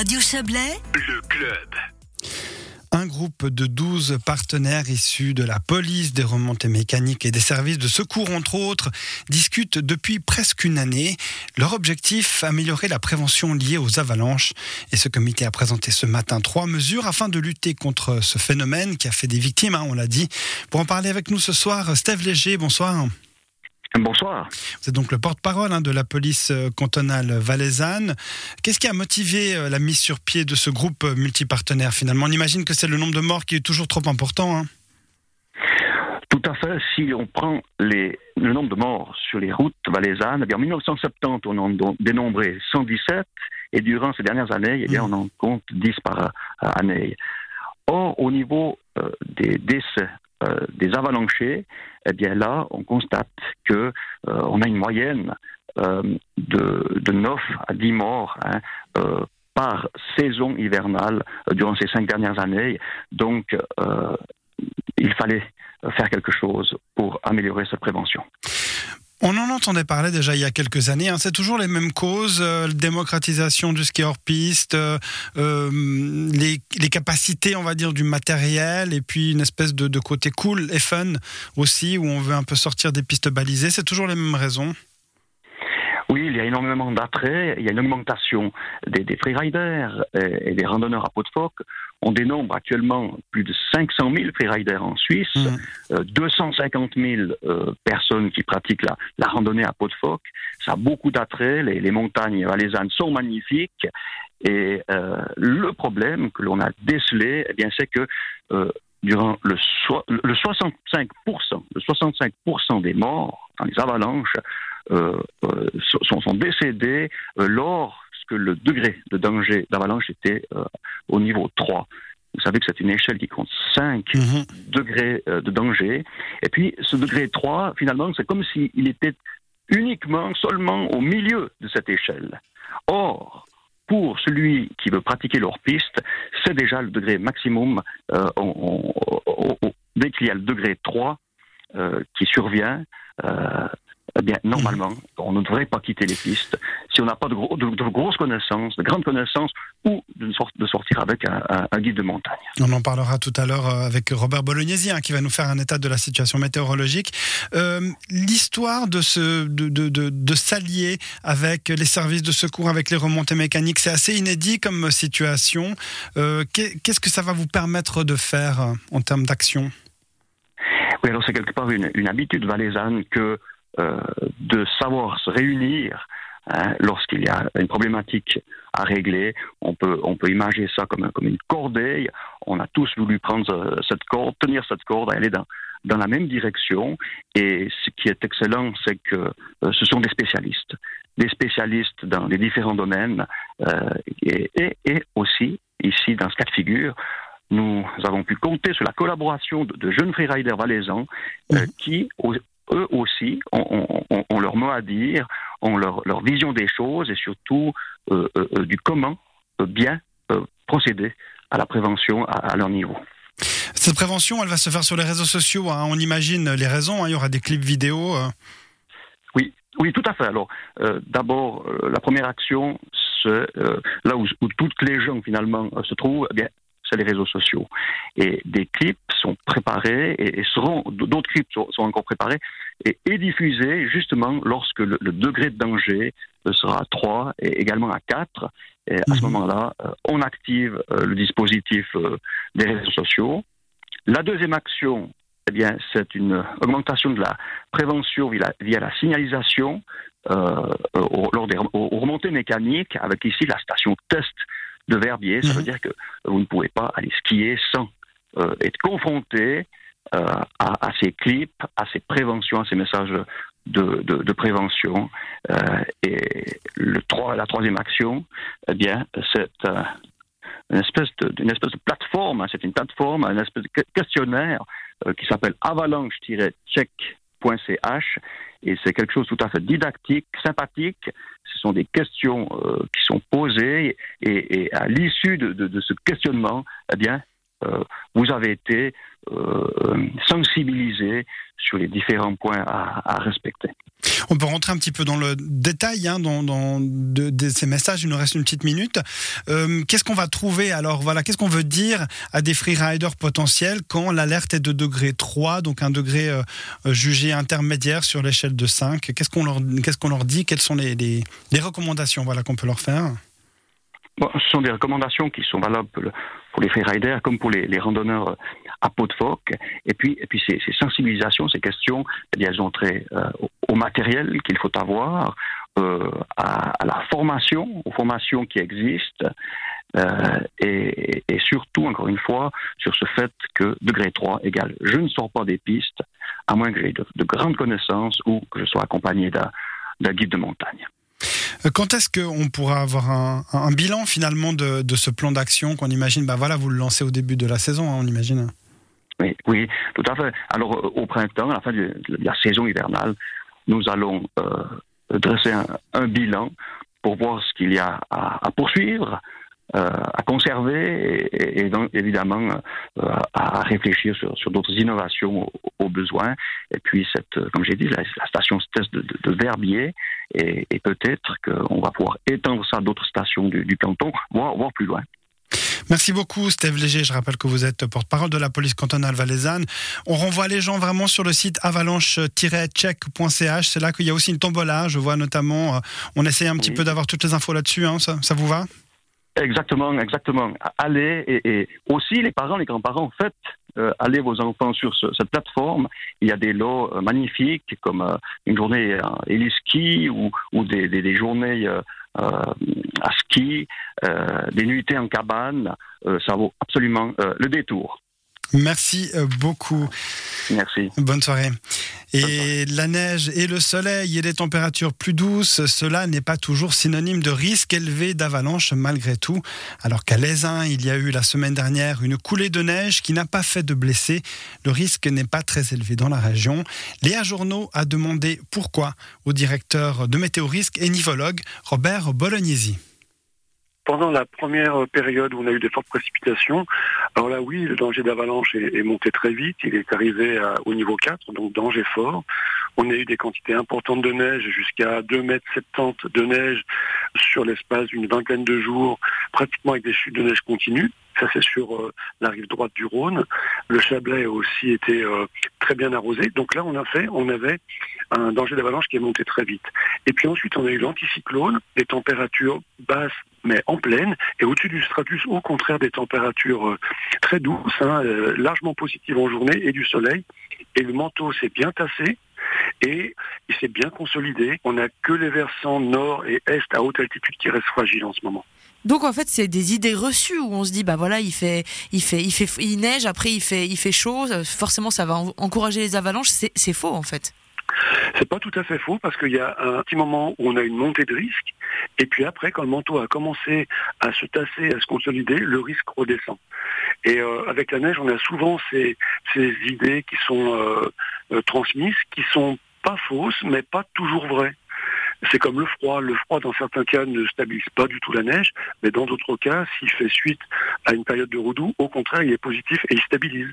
Radio Chablais, le club. Un groupe de 12 partenaires issus de la police, des remontées mécaniques et des services de secours, entre autres, discutent depuis presque une année. Leur objectif, améliorer la prévention liée aux avalanches. Et ce comité a présenté ce matin trois mesures afin de lutter contre ce phénomène qui a fait des victimes, hein, on l'a dit. Pour en parler avec nous ce soir, Steve Léger, bonsoir. Bonsoir. Vous êtes donc le porte-parole hein, de la police euh, cantonale valaisanne. Qu'est-ce qui a motivé euh, la mise sur pied de ce groupe euh, multipartenaire finalement? On imagine que c'est le nombre de morts qui est toujours trop important. Hein. Tout à fait. Si on prend les, le nombre de morts sur les routes valaisannes, eh en 1970, on en a dénombré 117 et durant ces dernières années, eh bien, mmh. on en compte 10 par année. Or, au niveau des décès des avalanchés, eh bien là, on constate que euh, on a une moyenne euh, de, de 9 à 10 morts hein, par saison hivernale durant ces cinq dernières années. Donc, il fallait faire quelque chose pour améliorer cette prévention. On en entendait parler déjà il y a quelques années. Hein. C'est toujours les mêmes causes euh, démocratisation du ski hors piste, euh, euh, les, capacités, on va dire, du matériel, et puis une espèce de, côté cool et fun aussi, où on veut un peu sortir des pistes balisées. C'est toujours les mêmes raisons. Oui, il y a énormément d'attrait, il y a une augmentation des, des freeriders et, des randonneurs à peau de phoque. On dénombre actuellement plus de 500 000 freeriders en Suisse, 250 mmh. 000 euh, euh, personnes qui pratiquent la, la, randonnée à peau de phoque. Ça a beaucoup d'attrait, les, les, montagnes valaisannes sont magnifiques. Et euh, le problème que l'on a décelé, eh bien, c'est que durant le, le 65%, le 65% des morts dans les avalanches euh, euh, sont, sont, décédés euh, lorsque le degré de danger d'avalanche était au niveau 3. Vous savez que c'est une échelle qui compte 5 mhm. degrés de danger. Et puis, ce degré 3, finalement, c'est comme s'il était uniquement, seulement au milieu de cette échelle. Or, pour celui qui veut pratiquer leur piste, c'est déjà le degré maximum. dès qu'il y a le degré 3 qui survient, eh bien, normalement, on ne devrait pas quitter les pistes si on n'a pas de, grosses connaissances, de grandes connaissances ou de, sortir avec un, guide de montagne. On en parlera tout à l'heure euh, avec Robert Bolognesi hein, qui va nous faire un état de la situation météorologique. Euh, l'histoire de, ce, de, s'allier avec les services de secours, avec les remontées mécaniques, c'est assez inédit comme situation. Euh, qu'est-ce que ça va vous permettre de faire en termes d'action? Oui, alors c'est quelque part une, une habitude valaisanne que de savoir se réunir hein, lorsqu'il y a une problématique à régler. On peut, on peut imaginer ça comme, comme une corbeille. On a tous voulu prendre euh, cette corde, tenir cette corde, aller dans, dans la même direction. Et ce qui est excellent, c'est que euh, ce sont des spécialistes, des spécialistes dans les différents domaines, et, et, aussi, ici, dans ce cas de figure, nous avons pu compter sur la collaboration de, jeunes freeriders valaisans mmh. qui, eux aussi ont, leur mot à dire, ont leur, vision des choses et surtout euh, euh, euh, du comment bien procéder à la prévention à, leur niveau. Cette prévention, elle va se faire sur les réseaux sociaux. Hein. On imagine les raisons. Hein. Il y aura des clips vidéo. Oui, oui, tout à fait. Alors, d'abord, la première action, c'est là où, toutes les gens finalement se trouvent. Eh bien, c'est les réseaux sociaux. Et des clips sont préparés et, seront, d'autres clips sont, encore préparés et, diffusés justement lorsque le, degré de danger sera à 3 et également à 4. Et à ce mhm. moment-là, euh, on active euh, le dispositif euh, des réseaux sociaux. La deuxième action, eh bien, c'est une augmentation de la prévention via, la signalisation lors des remontées mécaniques, avec ici la station test de Verbier. Ça veut mhm. dire que vous ne pouvez pas aller skier sans euh, être confronté euh, à, ces clips, à ces préventions, à ces messages de, prévention. Euh, et le 3, la troisième action, eh bien, c'est une espèce de, une espèce de plateforme, hein, c'est une plateforme, un espèce de questionnaire qui s'appelle avalanche-check.ch et c'est quelque chose tout à fait didactique, sympathique. Ce sont des questions qui sont posées et, à l'issue de, de, ce questionnement, eh bien, vous avez été sensibilisé sur les différents points à, respecter. On peut rentrer un petit peu dans le détail hein, dans, de, ces messages. Il nous reste une petite minute. qu'est-ce qu'on va trouver? Alors Voilà, qu'est-ce qu'on veut dire à des freeriders potentiels quand l'alerte est de degré 3, donc un degré jugé intermédiaire sur l'échelle de 5 Qu'est-ce qu'on leur, qu'est-ce qu'on leur dit? Quelles sont les, les, les recommandations voilà, qu'on peut leur faire? Ce sont des recommandations qui sont valables pour les freeriders comme pour les, randonneurs à peau de phoque. Et puis, et puis ces, sensibilisations, ces questions, elles ont trait euh, au matériel qu'il faut avoir, euh, à, la formation, aux formations qui existent, euh, et, surtout, encore une fois, sur ce fait que degré 3 égale je ne sors pas des pistes, à moins que j'ai de, de grandes connaissances ou que je sois accompagné d'un guide de montagne. Euh, quand est-ce qu'on pourra avoir un, bilan finalement de, ce plan d'action qu'on imagine? Bah voilà, Vous le lancez au début de la saison, hein, on imagine oui, tout à fait. Alors euh, au printemps, à la fin de la saison hivernale, nous allons euh, dresser un, bilan pour voir ce qu'il y a à poursuivre, à conserver et, donc évidemment à, réfléchir sur, d'autres innovations aux, besoins. Et puis comme j'ai dit, la, station test de, de, Verbier et, et peut-être qu'on va pouvoir étendre ça à d'autres stations du, du canton, voire, voire plus loin. Merci beaucoup, Steve Léger. Je rappelle que vous êtes porte-parole de la police cantonale valaisanne. On renvoie les gens vraiment sur le site avalanche-check.ch. C'est là qu'il y a aussi une tombola. Je vois notamment, on essaie un petit peu d'avoir toutes les infos là-dessus. Hein. Ça, ça vous va? Exactement, exactement. Allez, et, aussi les parents, les grands-parents, faites euh, aller vos enfants sur cette plateforme. Il y a des lots euh, magnifiques comme euh, une journée à ski ou, ou des, des, des journées à ski, des nuitées en cabane. ça vaut absolument le détour. Merci beaucoup. Merci. Bonne soirée. Et la neige et le soleil et les températures plus douces, cela n'est pas toujours synonyme de risque élevé d'avalanche malgré tout. Alors qu'à l'Aisin, il y a eu la semaine dernière une coulée de neige qui n'a pas fait de blessés. Le risque n'est pas très élevé dans la région. Léa Journaux a demandé pourquoi au directeur de Météo-Risque et nivologue Robert Bolognesi pendant la première période où on a eu des fortes précipitations, alors là oui, le danger d'avalanche est, monté très vite, il est arrivé au niveau 4, donc danger fort. On a eu des quantités importantes de neige, jusqu'à 2 mètres 70 de neige sur l'espace d'une vingtaine de jours, pratiquement avec des chutes de neige continues. Ça, c'est sur euh, la rive droite du Rhône. Le Chablais a aussi été euh, très bien arrosé. Donc là, on a fait, on avait un danger d'avalanche qui est monté très vite. Et puis ensuite, on a eu l'anticyclone, des températures basses mais en pleine, et au-dessus du stratus, au contraire, des températures euh, très douces, hein, largement positives en journée, et du soleil. Et le manteau s'est bien tassé, et il s'est bien consolidé. On n'a que les versants nord et est à haute altitude qui restent fragiles en ce moment. Donc en fait, c'est des idées reçues où on se dit bah voilà, il fait il fait il fait il neige, après il fait il fait chaud, forcément ça va encourager les avalanches, c'est faux en fait. C'est pas tout à fait faux parce qu'il y a un petit moment où on a une montée de risque et puis après quand le manteau a commencé à se tasser, à se consolider, le risque redescend. Et euh, avec la neige, on a souvent ces, idées qui sont euh, euh, transmises, qui sont pas fausses, mais pas toujours vraies. C'est comme le froid. Le froid, dans certains cas, ne stabilise pas du tout la neige, mais dans d'autres cas, s'il fait suite à une période de redoux, au contraire, il est positif et il stabilise.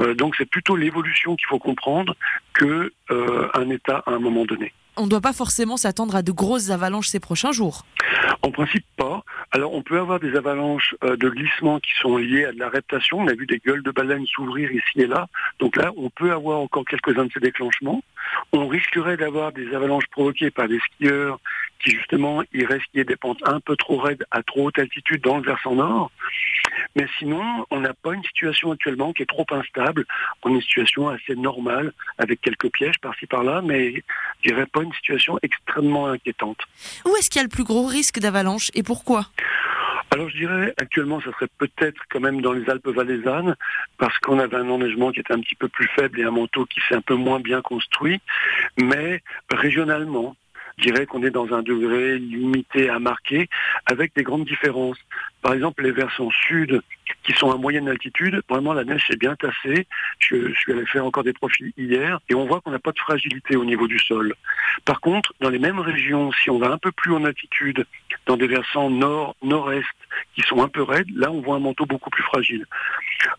Euh, donc c'est plutôt l'évolution qu'il faut comprendre que euh, un état à un moment donné. On ne doit pas forcément s'attendre à de grosses avalanches ces prochains jours. En principe pas. Alors on peut avoir des avalanches euh, de glissement qui sont liées à de la reptation. On a vu des gueules de baleines s'ouvrir ici et là. Donc là, on peut avoir encore quelques-uns de ces déclenchements. On risquerait d'avoir des avalanches provoquées par des skieurs qui justement y ait des pentes un peu trop raides à trop haute altitude dans le versant nord. Mais sinon, on n'a pas une situation actuellement qui est trop instable. On a une situation assez normale avec quelques pièges par-ci par-là, mais je dirais pas une situation extrêmement inquiétante. Où est-ce qu'il y a le plus gros risque d'avalanche et pourquoi? Alors je dirais actuellement ça serait peut-être quand même dans les Alpes valaisannes parce qu'on avait un enneigement qui était un petit peu plus faible et un manteau qui s'est un peu moins bien construit, mais régionalement Je dirais qu'on est dans un degré limité à marquer, avec des grandes différences. Par exemple, les versants sud, qui sont à moyenne altitude, vraiment la neige est bien tassée. Je, je suis allé faire encore des profils hier, et on voit qu'on n'a pas de fragilité au niveau du sol. Par contre, dans les mêmes régions, si on va un peu plus en altitude, dans des versants nord, nord-est, qui sont un peu raides, là on voit un manteau beaucoup plus fragile.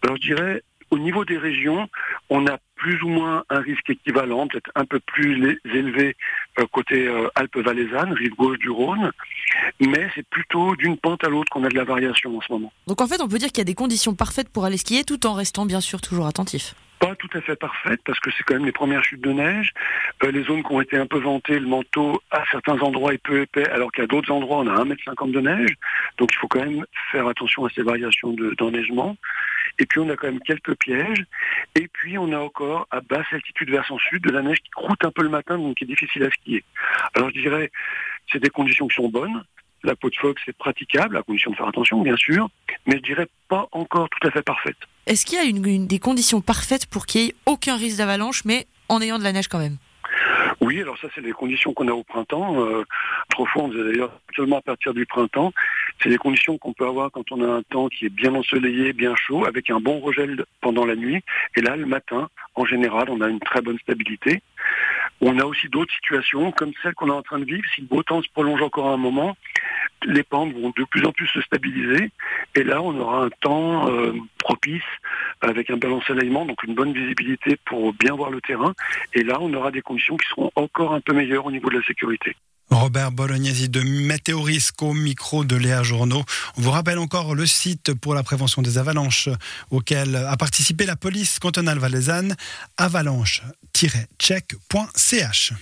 Alors je dirais, au niveau des régions, on a plus ou moins un risque équivalent, peut-être un peu plus élevé euh, côté euh, Alpes-Valaisanne, rive gauche du Rhône, mais c'est plutôt d'une pente à l'autre qu'on a de la variation en ce moment. Donc en fait, on peut dire qu'il y a des conditions parfaites pour aller skier tout en restant bien sûr toujours attentif pas tout à fait parfaites parce que c'est quand même les premières chutes de neige. Euh, les zones qui ont été un peu ventées, le manteau à certains endroits est peu épais, alors qu'à d'autres endroits on a 1m50 de neige. Donc il faut quand même faire attention à ces variations d'enneigement. Et puis on a quand même quelques pièges. Et puis on a encore à basse altitude versant sud de la neige qui croûte un peu le matin, donc qui est difficile à skier. Alors je dirais, c'est des conditions qui sont bonnes. La peau de phoque, c'est praticable, à condition de faire attention, bien sûr, mais je dirais pas encore tout à fait parfaite. Est-ce qu'il y a une, des conditions parfaites pour qu'il n'y ait aucun risque d'avalanche, mais en ayant de la neige quand même? Oui, alors ça, c'est les conditions qu'on a au printemps. Euh, autrefois, on faisait d'ailleurs seulement à partir du printemps. C'est les conditions qu'on peut avoir quand on a un temps qui est bien ensoleillé, bien chaud, avec un bon regel pendant la nuit. Et là, le matin, en général, on a une très bonne stabilité. On a aussi d'autres situations, comme celle qu'on est en train de vivre. Si le beau temps se prolonge encore un moment, les pentes vont de plus en plus se stabiliser. Et là, on aura un temps euh, propice avec un bel ensoleillement, donc une bonne visibilité pour bien voir le terrain. Et là, on aura des conditions qui seront encore un peu meilleures au niveau de la sécurité. Robert Bolognesi de Météorisco, micro de Léa Journaux. On vous rappelle encore le site pour la prévention des avalanches auquel a participé la police cantonale valaisanne, avalanche-check.ch.